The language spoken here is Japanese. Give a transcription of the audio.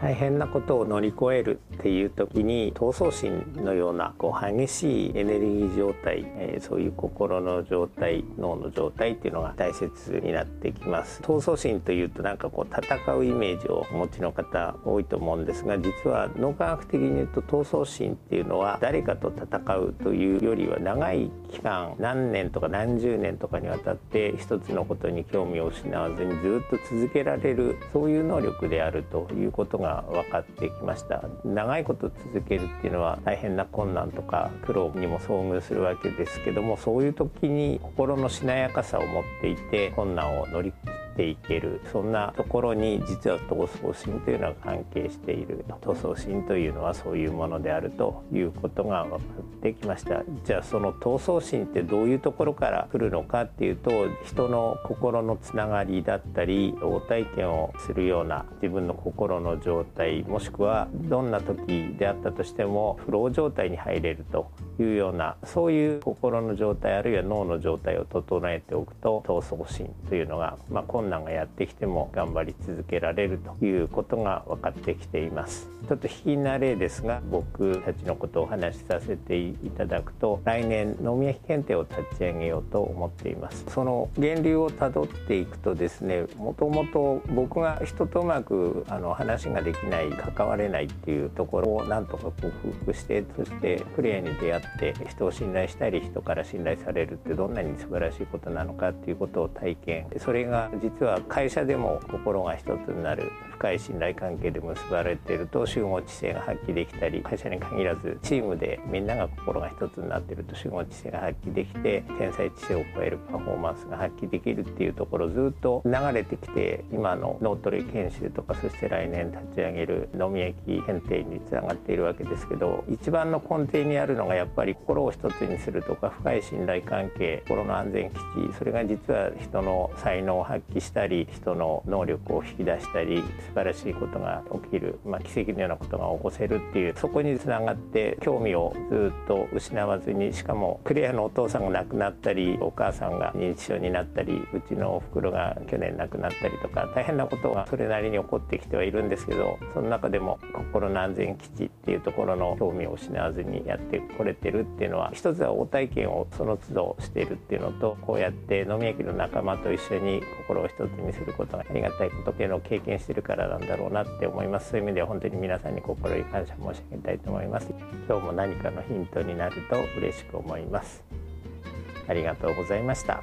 大変なことを乗り越えるっていう時に闘争心のようなこう激しいエネルギー状態、えー、そういう心の状態脳の状態っていうのが大切になってきます。闘争心というとなんかこう戦うイメージをお持ちの方多いと思うんですが実は脳科学的に言うと闘争心っていうのは誰かと戦うというよりは長い期間何年とか何十年とかにわたって一つのことに興味を失わずにずっと続けられるそういう能力であるということがが分かってきました。長いこと続けるっていうのは大変な困難とか苦労にも遭遇するわけですけどもそういう時に心のしなやかさを持っていて困難を乗りていけるそんなところに実は闘争心というのが関係している。闘争心というのはそういうものであるということが分かってきました。じゃあその闘争心ってどういうところから来るのかっていうと人の心のつながりだったり応体験をするような自分の心の状態もしくはどんな時であったとしてもフロー状態に入れるというようなそういう心の状態あるいは脳の状態を整えておくと闘争心というのが、まあ、困難がやってきても頑張り続けられるということが分かってきています。ちょっと引きな例ですが僕たちのことをお話しさせていただくと来年脳みや検定を立ち上げようと思っています。その源流をたどっていくとですねもともと僕が人とうまくあの話ができない関われないっていうところをなんとか克服してそしてクリアに出会って人を信頼したり人から信頼されるってどんなに素晴らしいことなのかっていうことを体験。それが実は会社でも心が一つになる深い信頼関係で結ばれていると集合知性が発揮できたり会社に限らずチームでみんなが心が一つになっていると集合知性が発揮できて天才知性を超えるパフォーマンスが発揮できるっていうところずっと流れてきて今の脳トレ研修とかそして来年立ち上げる飲み駅検定につながっているわけですけど一番の根底にあるのがやっぱり心を一つにするとか深い信頼関係心の安全基地それが実は人の才能を発揮したり人の能力を引き出したり素晴らしいことが起きる、まあ、奇跡のようなことが起こせるっていうそこにつながって興味をずっと失わずにしかもクレアのお父さんが亡くなったりお母さんが認知症になったりうちのおふくろが去年亡くなったりとか大変なことがそれなりに起こってきてはいるんですけどその中でも心の安全基地っていうところの興味を失わずにやってこれてるっていうのは一つは応体験をその都度しているっていうのとこうやって飲み焼きの仲間と一緒に心を一つにすることがありがたいことっていうのを経験してるからなんだろうなって思います。そういう意味では本当に皆さんに心より感謝申し上げたいと思います。今日も何かのヒントになると嬉しく思います。ありがとうございました。